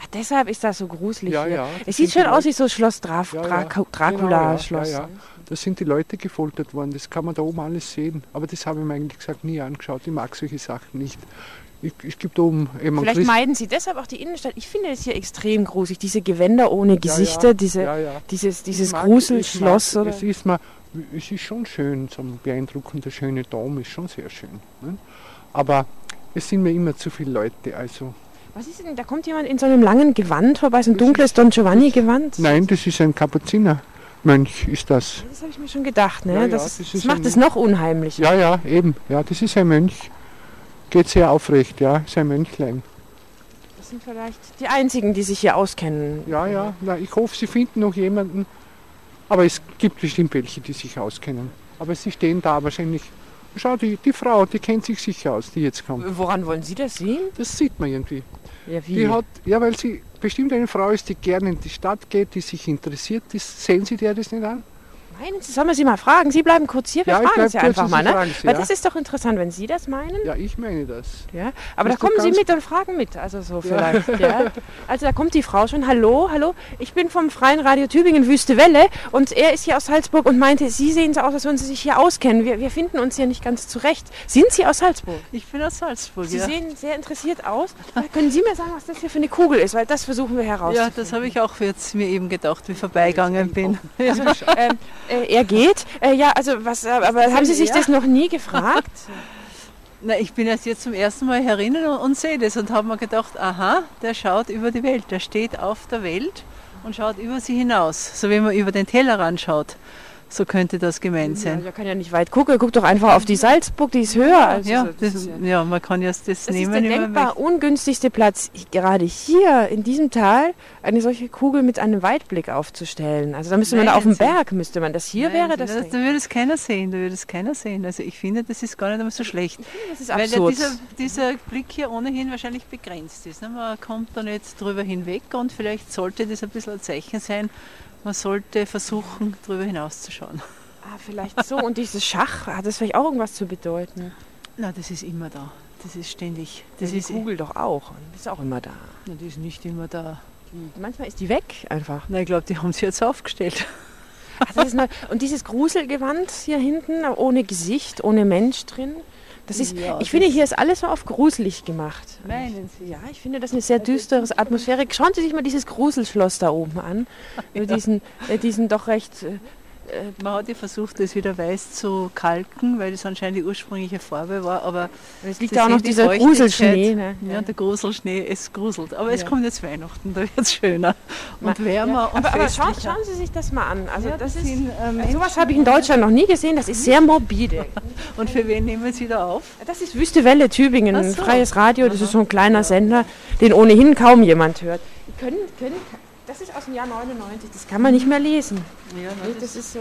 Ach, deshalb ist das so gruselig Ja, hier. ja, es sieht schon aus wie so Schloss Draf Ja, Dra ja. Dracula-Schloss. Genau, ja, ja, ja. Da sind die Leute gefoltert worden, das kann man da oben alles sehen. Aber das habe ich mir eigentlich gesagt nie angeschaut. Ich mag solche Sachen nicht. Ich, ich gebe da oben eben Vielleicht Christ- meiden Sie deshalb auch die Innenstadt. Ich finde es hier extrem gruselig. Diese Gewänder ohne Gesichter, ja, diese, ja, ja. dieses, dieses mag- Gruselschloss. mag- Oder? Es ist, mal, es ist schon schön, so ein beeindruckender, schöner Dom ist schon sehr schön. Ne? Aber es sind mir immer zu viele Leute. Also Was ist denn? Da kommt jemand in so einem langen Gewand vorbei, so ein dunkles Don Giovanni-Gewand. Nein, das ist ein Kapuzinermönch, ist das. Das habe ich mir schon gedacht. Ne? Ja, ja, das, das das, ist macht es noch unheimlicher. Ja, ja, eben. Ja, das ist ein Mönch. Geht sehr aufrecht, ja, ist ein Mönchlein. Das sind vielleicht die einzigen, die sich hier auskennen. Ja, ja, na, ich hoffe, Sie finden noch jemanden. Aber es gibt bestimmt welche, die sich auskennen. Aber Sie stehen da wahrscheinlich. Schau, die, die Frau, die kennt sich sicher aus, die jetzt kommt. Woran wollen Sie das sehen? Das sieht man irgendwie. Ja, wie? Die hat, ja, weil sie bestimmt eine Frau ist, die gerne in die Stadt geht, die sich interessiert. Das, sehen Sie der das nicht an? Meinen Sie, sollen wir Sie mal fragen? Sie bleiben kurz hier, wir Ja, ich fragen bleib Sie kurz einfach mal. Ne? Sie, Weil ja. das ist doch interessant, wenn Sie das meinen. Ja, ich meine das. Ja, aber Das da kommen Sie mit und fragen mit, also so Ja. vielleicht. Ja. Also da kommt die Frau schon. Hallo, hallo. Ich bin vom Freien Radio Tübingen Wüste Welle und er ist hier aus Salzburg und meinte, Sie sehen so aus, als würden Sie sich hier auskennen. Wir, wir finden uns hier nicht ganz zurecht. Sind Sie aus Salzburg? Ich bin aus Salzburg, Sie ja. sehen sehr interessiert aus. Können Sie mir sagen, was das hier für eine Kugel ist? Weil das versuchen wir herauszufinden. Ja, das habe ich auch jetzt mir eben gedacht, wie ich vorbeigegangen bin. Also, ähm, äh, er geht. Äh, ja, also was, äh, aber haben Sie sich das noch nie gefragt? Na, ich bin erst jetzt zum ersten Mal herinnen und, und sehe das und habe mir gedacht, aha, der schaut über die Welt, der steht auf der Welt und schaut über sie hinaus. So wie man über den Tellerrand schaut, so könnte das gemeint Ja, sein. er kann ja nicht weit gucken. Guck doch einfach auf die Salzburg, die ist höher. Also, ja, das das, ist ja, man kann ja das Das nehmen. ist der denkbar ungünstigste Platz, gerade hier in diesem Tal eine solche Kugel mit einem Weitblick aufzustellen. Also da müsste man da auf dem? Berg, müsste man das hier Nein, wäre Sie, das. Da würde es keiner sehen, da würde es keiner sehen. Also ich finde, das ist gar nicht einmal so schlecht. das ist Weil ja absurd. dieser, dieser Blick hier ohnehin wahrscheinlich begrenzt ist. Ne? Man kommt da nicht drüber hinweg und vielleicht sollte das ein bisschen ein Zeichen sein, man sollte versuchen, drüber hinauszuschauen. Ah, vielleicht so. Und dieses Schach, hat das vielleicht auch irgendwas zu bedeuten? Na, das ist immer da. Das ist ständig. Das die ist Kugel doch auch. Die ist auch immer da. Na, die ist nicht immer da. Die, manchmal ist die weg einfach. Na, ich glaube, die haben sie jetzt aufgestellt. Ach, das ist neu. Und dieses Gruselgewand hier hinten, ohne Gesicht, ohne Mensch drin. Das ist, Ja, ich finde, hier ist alles so auf gruselig gemacht. Meinen Sie? Ja, ich finde das eine sehr düstere Atmosphäre. Schauen Sie sich mal dieses Gruselschloss da oben an. Mit diesen, äh, diesen doch recht äh, Man hat ja versucht, das wieder weiß zu kalken, weil das anscheinend die ursprüngliche Farbe war. Aber es liegt ja auch noch dieser. Gruselschnee, ne? Ja, der Gruselschnee, es gruselt. Aber es Ja. kommt jetzt Weihnachten, da wird es schöner und wärmer ja. und aber, aber schauen, schauen Sie sich das mal an. Also Ja, das ist, sind, ähm, äh, sowas habe ich in Deutschland noch nie gesehen. Das ist sehr morbide. Und für wen nehmen Sie da auf? Das ist Wüste Welle Tübingen, ein so. freies Radio. Das ist so ein kleiner Sender, den ohnehin kaum jemand hört. Können, können, das ist aus dem Jahr 99. Das kann man nicht mehr lesen. Ja, Nee, das ist, äh,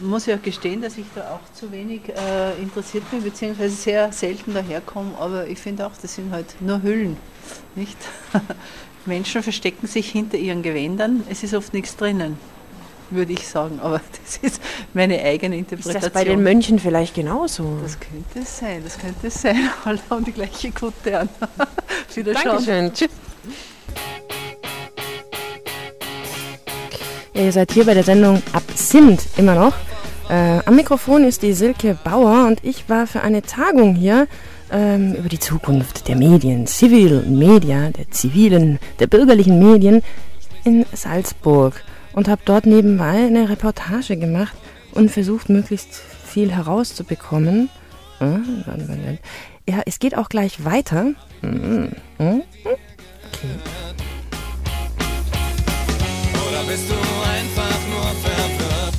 muss ja gestehen, dass ich da auch zu wenig äh, interessiert bin, beziehungsweise sehr selten daherkomme. Aber ich finde auch, das sind halt nur Hüllen, nicht? Menschen verstecken sich hinter ihren Gewändern. Es ist oft nichts drinnen, würde ich sagen. Aber das ist meine eigene ist Interpretation. das bei den Mönchen vielleicht genauso? Das könnte es sein, das könnte es sein. Alle haben die gleiche Kutte an. Wieder Dankeschön. Tschüss. Ihr seid hier bei der Sendung Absinth immer noch. Äh, am Mikrofon ist die Silke Bauer und ich war für eine Tagung hier ähm, über die Zukunft der Medien, Civil Media, der zivilen, der bürgerlichen Medien in Salzburg und habe dort nebenbei eine Reportage gemacht und versucht, möglichst viel herauszubekommen. Ah. Ja, es geht auch gleich weiter. Mhm. Mhm. Okay. Bist du einfach nur verwirrt?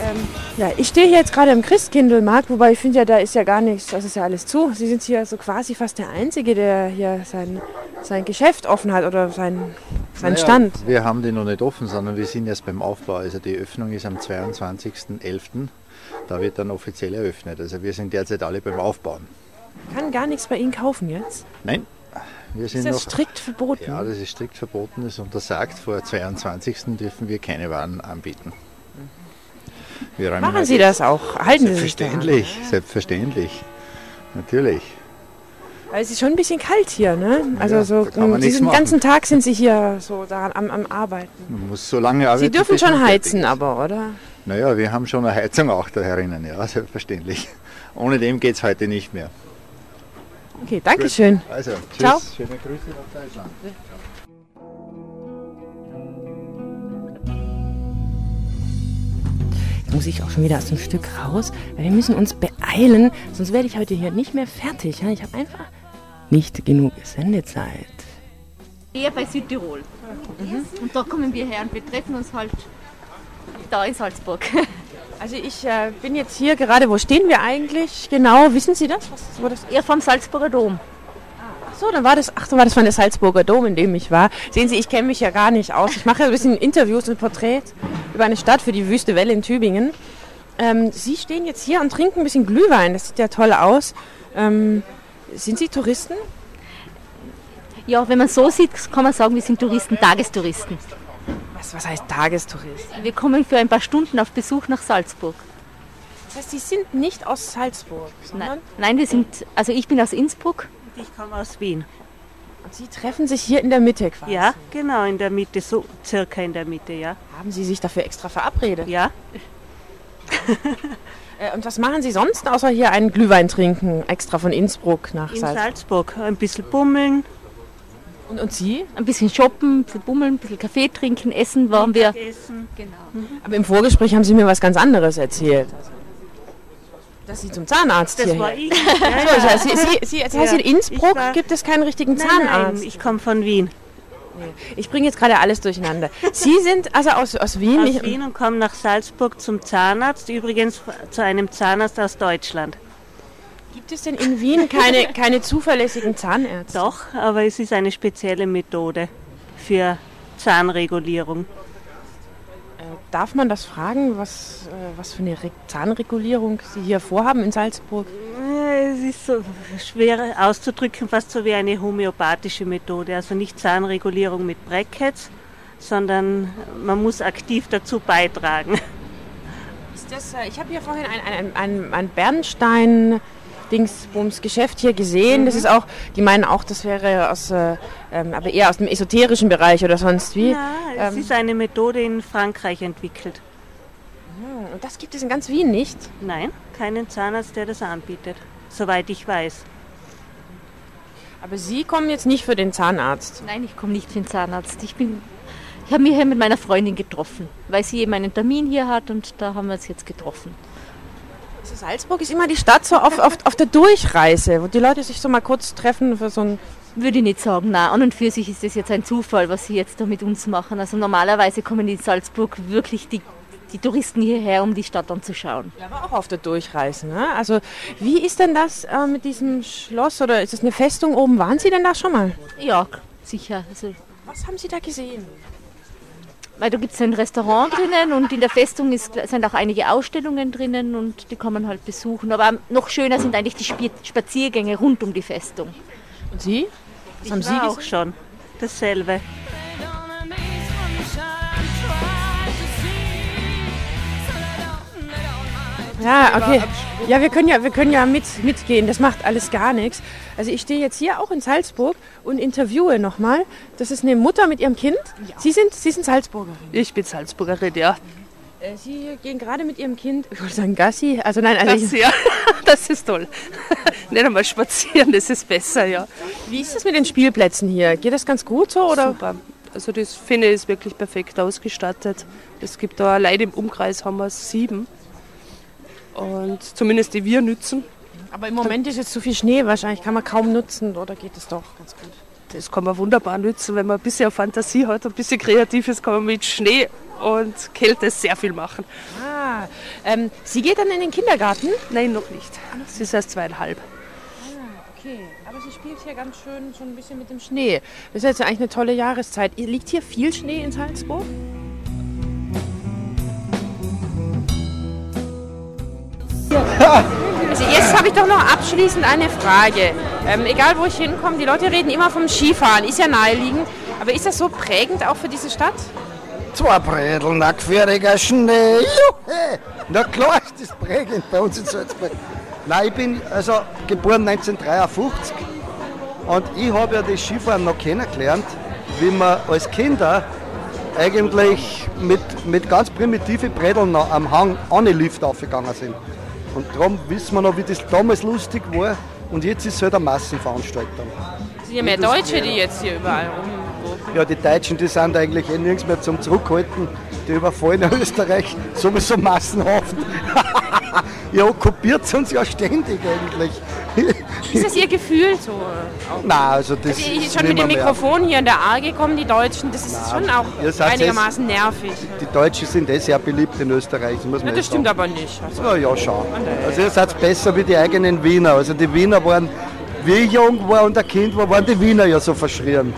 Ähm, ja, ich stehe hier jetzt gerade im Christkindlmarkt, wobei ich finde ja, da ist ja gar nichts, das ist ja alles zu. Sie sind hier so quasi fast der Einzige, der hier sein, sein Geschäft offen hat oder sein, sein Naja, Stand. Wir haben den noch nicht offen, sondern wir sind erst beim Aufbau. Also die Öffnung ist am 22.11. Da wird dann offiziell eröffnet. Also wir sind derzeit alle beim Aufbauen. Kann gar nichts bei Ihnen kaufen jetzt. Nein, wir sind Ist das noch. strikt verboten? Ja, das ist strikt verboten, das ist untersagt. Vor 22. dürfen wir keine Waren anbieten. Räumen Machen heute- Sie das auch? Halten Sie sich? Selbstverständlich, selbstverständlich. Natürlich. Weil es ist schon ein bisschen kalt hier, ne? Also Ja, so diesen ganzen Tag sind Sie hier so daran am, am Arbeiten. Man muss so lange arbeiten. Sie dürfen schon heizen, aber, oder? Naja, wir haben schon eine Heizung auch da herinnen, ja, selbstverständlich. Ohne dem geht es heute nicht mehr. Okay, danke schön. Also, tschüss. Ciao. Schöne Grüße nach Deutschland. Jetzt muss ich auch schon wieder aus dem Stück raus, weil wir müssen uns beeilen, sonst werde ich heute hier nicht mehr fertig. Ich habe einfach nicht genug Sendezeit. Eher bei Südtirol. Und da kommen wir her und wir treffen uns halt da in Salzburg. Also ich äh, bin jetzt hier gerade, wo stehen wir eigentlich genau? Wissen Sie das? Was, wo das? Ja, vom Salzburger Dom. Ach so, dann war das, ach, dann war das von der Salzburger Dom, in dem ich war. Sehen Sie, ich kenne mich ja gar nicht aus. Ich mache ja ein bisschen Interviews und Porträts über eine Stadt für die Wüste Welle in Tübingen. Ähm, Sie stehen jetzt hier und trinken ein bisschen Glühwein. Das sieht ja toll aus. Ähm, sind Sie Touristen? Ja, wenn man so sieht, kann man sagen, wir sind Touristen, Tagestouristen. Was, was heißt Tagestourist? Wir kommen für ein paar Stunden auf Besuch nach Salzburg. Das heißt, Sie sind nicht aus Salzburg, sondern Nein, nein wir sind, also ich bin aus Innsbruck. Ich komme aus Wien. Und Sie treffen sich hier in der Mitte quasi. Ja, genau, in der Mitte, so circa in der Mitte, ja. Haben Sie sich dafür extra verabredet? Ja. Äh, und was machen Sie sonst, außer hier einen Glühwein trinken, extra von Innsbruck nach In Salzburg? Salzburg, ein bisschen bummeln. Und, und Sie? Ein bisschen shoppen, ein bisschen bummeln, ein bisschen Kaffee trinken, essen waren wir. Essen. Genau. Aber im Vorgespräch haben Sie mir was ganz anderes erzählt. Dass Sie zum Zahnarzt Das hier war ich. Das heißt, Sie, Sie, Sie, das heißt, Ja, in Innsbruck war- gibt es keinen richtigen Nein, Zahnarzt. Nein, ich komme von Wien. Ich bringe jetzt gerade alles durcheinander. Sie sind also aus, aus Wien? Aus Ich- Wien und komme nach Salzburg zum Zahnarzt, übrigens zu einem Zahnarzt aus Deutschland. Gibt es denn in Wien keine, keine zuverlässigen Zahnärzte? Doch, aber es ist eine spezielle Methode für Zahnregulierung. Äh, Darf man das fragen, was, äh, was für eine Re Zahnregulierung Sie hier vorhaben in Salzburg? Es ist so schwer auszudrücken, fast so wie eine homöopathische Methode. Also nicht Zahnregulierung mit Brackets, sondern man muss aktiv dazu beitragen. Das, äh, ich habe hier vorhin ein, ein, ein, ein Bernstein. Dingsbums Geschäft hier gesehen. Das ist auch, die meinen auch, das wäre aus, äh, ähm, aber eher aus dem esoterischen Bereich oder sonst wie. Ja, es Ähm, ist eine Methode in Frankreich entwickelt. hm, und das gibt es in ganz Wien nicht. Nein, keinen Zahnarzt, der das anbietet, soweit ich weiß. Aber Sie kommen jetzt nicht für den Zahnarzt. Nein, ich komme nicht für den Zahnarzt. Ich bin Ich habe mich hier mit meiner Freundin getroffen, weil sie eben einen Termin hier hat und da haben wir uns jetzt getroffen. Also Salzburg ist immer die Stadt so auf, auf, auf der Durchreise, wo die Leute sich so mal kurz treffen für so ein Würde ich nicht sagen, nein. An und für sich ist das jetzt ein Zufall, was sie jetzt da mit uns machen. Also normalerweise kommen in Salzburg wirklich die, die Touristen hierher, um die Stadt anzuschauen. Ja, aber auch auf der Durchreise. Ne? Also wie ist denn das äh, mit diesem Schloss oder ist das eine Festung oben? Waren Sie denn da schon mal? Ja, sicher. Also, Was haben Sie da gesehen? Weil da gibt es ein Restaurant drinnen und in der Festung ist, sind auch einige Ausstellungen drinnen und die kann man halt besuchen. Aber noch schöner sind eigentlich die Spaziergänge rund um die Festung. Und Sie? Ich haben Sie war auch schon. Dasselbe. Ja, okay. Ja, wir können ja, wir können ja mit, mitgehen. Das macht alles gar nichts. Also ich stehe jetzt hier auch in Salzburg und interviewe nochmal. Das ist eine Mutter mit ihrem Kind. Sie sind, Sie sind Salzburgerin. Ich bin Salzburgerin, ja. Äh, Sie gehen gerade mit Ihrem Kind, ich wollte sagen Gassi, also nein, also Das, ja, das ist toll. Nicht einmal spazieren, das ist besser, ja. Wie ist das mit den Spielplätzen hier? Geht das ganz gut so? Oder? Super. Also das finde ich ist wirklich perfekt ausgestattet. Es gibt da allein im Umkreis haben wir sieben. Und zumindest die wir nützen. Aber im Moment ist jetzt zu viel Schnee, wahrscheinlich kann man kaum nutzen oder geht es doch ganz gut? Das kann man wunderbar nützen, wenn man ein bisschen Fantasie hat, ein bisschen kreativ ist, kann man mit Schnee und Kälte sehr viel machen. Ah, ähm, sie geht dann in den Kindergarten? Nein, noch nicht. Sie ist erst zweieinhalb. Ah, okay. Aber sie spielt hier ganz schön schon ein bisschen mit dem Schnee. Das ist jetzt eigentlich eine tolle Jahreszeit. Liegt hier viel Schnee in Salzburg? Also jetzt habe ich doch noch abschließend eine Frage. Ähm, egal wo ich hinkomme, die Leute reden immer vom Skifahren, ist ja naheliegend. Aber ist das so prägend auch für diese Stadt? Zwei Bredel, nackfähriger Schnee. Juhe! Na klar ist das prägend bei uns in Salzburg. Nein, ich bin also geboren 1953 und ich habe ja das Skifahren noch kennengelernt, wie wir als Kinder eigentlich mit, mit ganz primitiven Bredeln noch am Hang ohne Lift aufgegangen sind. Und darum wissen wir noch, wie das damals lustig war und jetzt ist es halt eine Massenveranstaltung. Es sind ja mehr Deutsche, die jetzt hier überall rumgurken. Ja, die Deutschen, die sind eigentlich eh nirgends mehr zum Zurückhalten. Die überfallen Österreich sowieso massenhaft. ja, okkupiert uns ja ständig eigentlich. Ist das Ihr Gefühl so? Auch? Nein, also das Also ich schon mit dem nimmer mehr. Mikrofon hier in der A gekommen, die Deutschen, das ist Nein, schon auch einigermaßen nervig. Die Deutschen sind eh sehr beliebt in Österreich, das muss man Na, das stimmt sagen. aber nicht. Also, Ja, ja, schon. Also ihr seid besser wie die eigenen Wiener. Also die Wiener waren, wie ich jung war und ein Kind war, waren die Wiener ja so verschrien.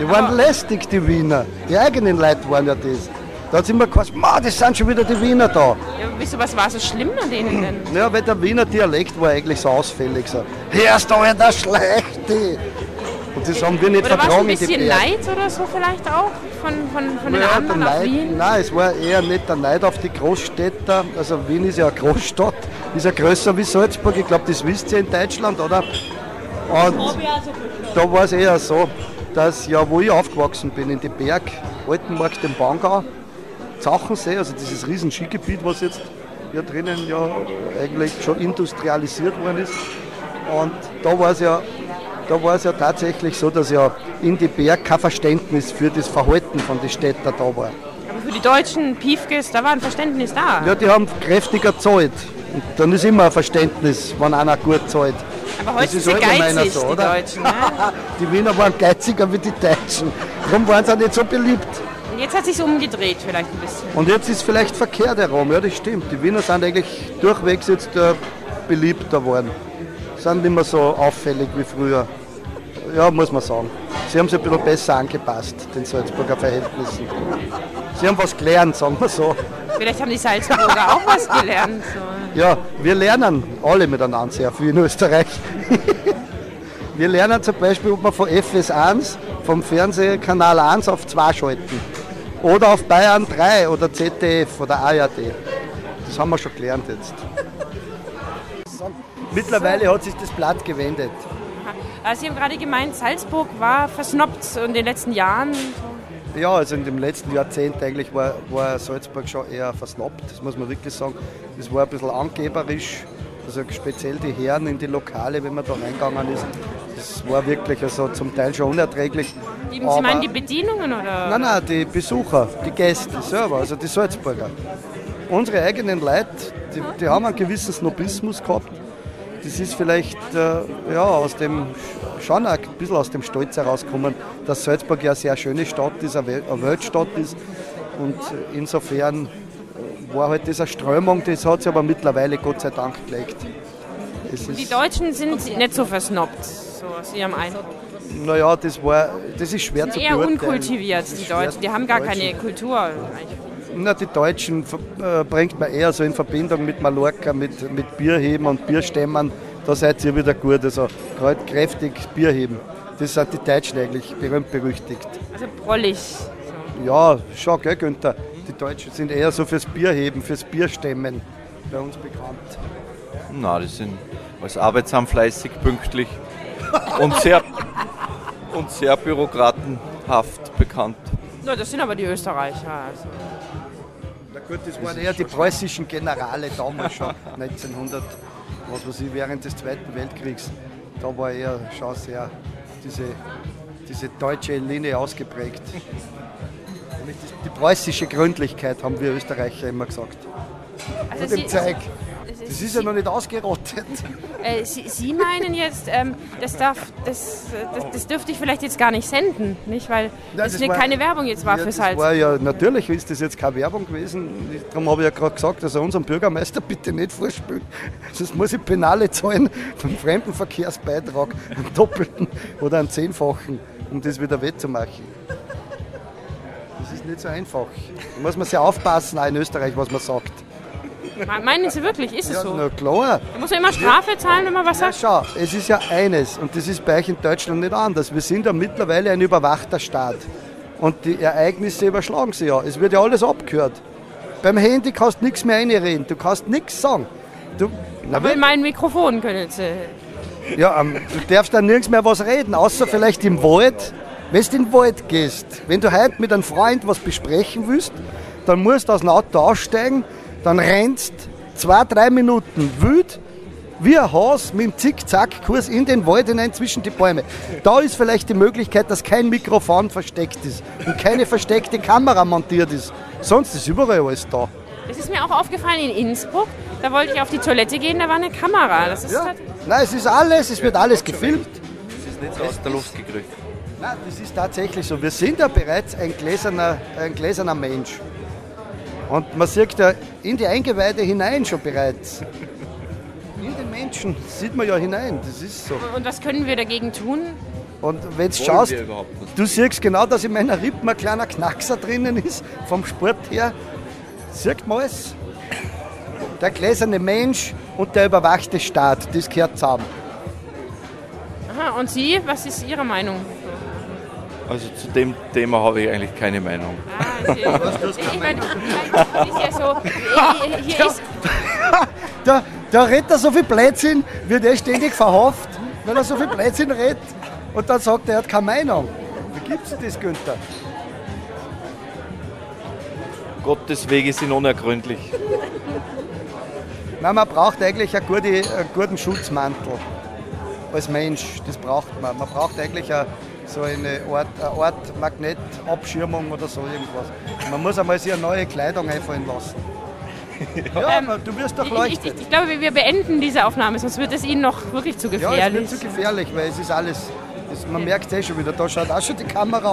Die waren lästig, die Wiener. Die eigenen Leute waren ja das. Da hat es immer gesagt, "Ma, das sind schon wieder die Wiener da. ja, wieso, was war so schlimm an denen denn? Ja, weil der Wiener Dialekt war eigentlich so ausfällig. So, hörst du der Schlechte? Und das haben wir nicht Oder war es ein vertragen in die bisschen. Neid oder so vielleicht auch von, von, von den Ja, der anderen auf Neid, Wien? nein, es war eher nicht der Neid auf die Großstädter. Also Wien ist ja eine Großstadt, ist ja größer wie Salzburg. Ich glaube, das wisst ihr in Deutschland, oder? Und da war es eher so, dass ja, wo ich aufgewachsen bin, in die Berg, Altenmarkt im Bangau, Zachensee, also dieses riesen Skigebiet, was jetzt hier drinnen ja eigentlich schon industrialisiert worden ist. Und da war es ja, da war es ja tatsächlich so, dass ja in die Berg kein Verständnis für das Verhalten von den Städtern da war. Aber für die deutschen Piefkes, da war ein Verständnis da. Ja, die haben kräftiger zahlt. Und dann ist immer ein Verständnis, wenn einer gut zahlt. Aber heute sind sie allgemeiner geizig, so, die oder? Deutschen. Ne? Die Wiener waren geiziger wie die Deutschen. Darum waren sie auch nicht so beliebt. Jetzt hat sich umgedreht vielleicht ein bisschen. Und jetzt ist vielleicht verkehrt herum, ja das stimmt. Die Wiener sind eigentlich durchwegs jetzt äh, beliebter geworden. Sind nicht mehr so auffällig wie früher. Ja, muss man sagen. Sie haben sich ein bisschen besser angepasst, den Salzburger Verhältnissen. Sie haben was gelernt, sagen wir so. Vielleicht haben die Salzburger auch was gelernt. So. Ja, wir lernen alle miteinander sehr viel in Österreich. wir lernen zum Beispiel, ob wir von FS1, vom Fernsehkanal 1 auf 2 schalten. Oder auf Bayern 3 oder ZDF oder ARD. Das haben wir schon gelernt jetzt. Mittlerweile hat sich das Blatt gewendet. Also Sie haben gerade gemeint, Salzburg war versnoppt in den letzten Jahren. Ja, also in dem letzten Jahrzehnt eigentlich war, war Salzburg schon eher versnappt, das muss man wirklich sagen. Es war ein bisschen angeberisch Also speziell die Herren in die Lokale, wenn man da reingegangen ist, das war wirklich also zum Teil schon unerträglich. Sie Aber- meinen die Bedienungen oder? Nein, nein, die Besucher, die Gäste selber, also die Salzburger. Unsere eigenen Leute, die, die haben einen gewissen Snobismus gehabt. Das ist vielleicht äh, ja, aus dem, schon ein bisschen aus dem Stolz herausgekommen, dass Salzburg ja eine sehr schöne Stadt ist, eine Wel- eine Weltstadt ist. Und insofern äh, war halt diese Strömung, das hat sich aber mittlerweile Gott sei Dank gelegt. Die Deutschen sind nicht so versnobbt, so aus ihrem Eindruck. naja, das, war, das ist schwer Die zu eher beurteilen. unkultiviert, Das ist die Deutschen. Die haben gar Deutschen. keine Kultur. Na, die Deutschen äh, bringt man eher so in Verbindung mit Mallorca, mit, mit Bierheben und Bierstämmern. Da seid ihr wieder gut. Also gerade kräftig Bierheben. Das sind die Deutschen eigentlich berühmt berüchtigt. Also prollig. Ja, schon, gell, Günther? Die Deutschen sind eher so fürs Bierheben, fürs Bierstemmen bei uns bekannt. Na, die sind als arbeitsam, fleißig, pünktlich und sehr, und sehr bürokratenhaft bekannt. Na, das sind aber die Österreicher. Also. Na gut, das waren eher die preußischen Generale damals schon, 1900, was weiß ich, während des Zweiten Weltkriegs. Da war eher schon sehr diese, diese deutsche Linie ausgeprägt. Die, preußische Gründlichkeit, haben wir Österreicher immer gesagt. Also Mit dem Sie- Das ist ja noch nicht ausgerottet. Äh, Sie, Sie meinen jetzt, ähm, das, darf, das, das, das dürfte ich vielleicht jetzt gar nicht senden, nicht? Weil Nein, das, eine, keine Werbung jetzt war ja, für Salz. war ja, natürlich ist das jetzt keine Werbung gewesen. Darum habe ich ja gerade gesagt, also unseren Bürgermeister bitte nicht vorspielen. Sonst muss ich Penale zahlen vom Fremdenverkehrsbeitrag, einen doppelten oder einen zehnfachen, um das wieder wettzumachen. Das ist nicht so einfach. Da muss man sehr aufpassen, auch in Österreich, was man sagt. Me- Meinen Sie wirklich, ist es Ja, so? na klar. Da muss man immer Strafe zahlen, wenn man was Ja, sagt? schau, es ist ja eines, und das ist bei euch in Deutschland nicht anders. Wir sind ja mittlerweile ein überwachter Staat. Und die Ereignisse überschlagen sich ja. Es wird ja alles abgehört. Beim Handy kannst du nichts mehr reinreden, du kannst nichts sagen. Du, na, Aber in mein Mikrofon können Sie. ja, ähm, du darfst dann nirgends mehr was reden, außer vielleicht im Wald. Wenn du in den Wald gehst, wenn du heute mit einem Freund was besprechen willst, dann musst du aus dem Auto aussteigen, dann rennst zwei, drei Minuten wild, wie ein Haus mit dem Zick-Zack-Kurs in den Wald hinein zwischen die Bäume. Da ist vielleicht die Möglichkeit, dass kein Mikrofon versteckt ist und keine versteckte Kamera montiert ist. Sonst ist überall alles da. Das ist mir auch aufgefallen in Innsbruck. Da wollte ich auf die Toilette gehen, da war eine Kamera. Das ist halt, Nein, es ist alles, es wird alles gefilmt. Es ist nicht so aus der Luft gegriffen. Nein, das ist tatsächlich so. Wir sind ja bereits ein gläserner, ein gläserner Mensch. Und man sieht ja in die Eingeweide hinein schon bereits. In den Menschen sieht man ja hinein, das ist so. und was können wir dagegen tun? Und wenn du schaust, du siehst genau, dass in meiner Rippen ein kleiner Knackser drinnen ist, vom Sport her. Sieht man es? Der gläserne Mensch und der überwachte Staat, das gehört zusammen. Aha, und Sie, was ist Ihre Meinung? Also zu dem Thema habe ich eigentlich keine Meinung. Ah, ich meine, es ist ja so, ist, Da, da redet er so viel Blödsinn, wird er ständig verhaftet, wenn er so viel Blödsinn redet. Und dann sagt er, er hat keine Meinung. Wie gibt's denn das, Günther? Gottes Wege sind unergründlich. Nein, man braucht eigentlich einen, gute, einen guten Schutzmantel als Mensch. Das braucht man. Man braucht eigentlich eine, so eine Art, eine Art Magnetabschirmung oder so irgendwas. Man muss einmal sich eine neue Kleidung einfallen lassen. Ja, Ähm, du wirst doch ich, ich, leuchten. ich glaube, wir beenden diese Aufnahme, sonst wird es Ihnen noch wirklich zu Ja, es gefährlich. wird zu gefährlich, weil es ist alles, das, man merkt es eh schon wieder, da schaut auch schon die Kamera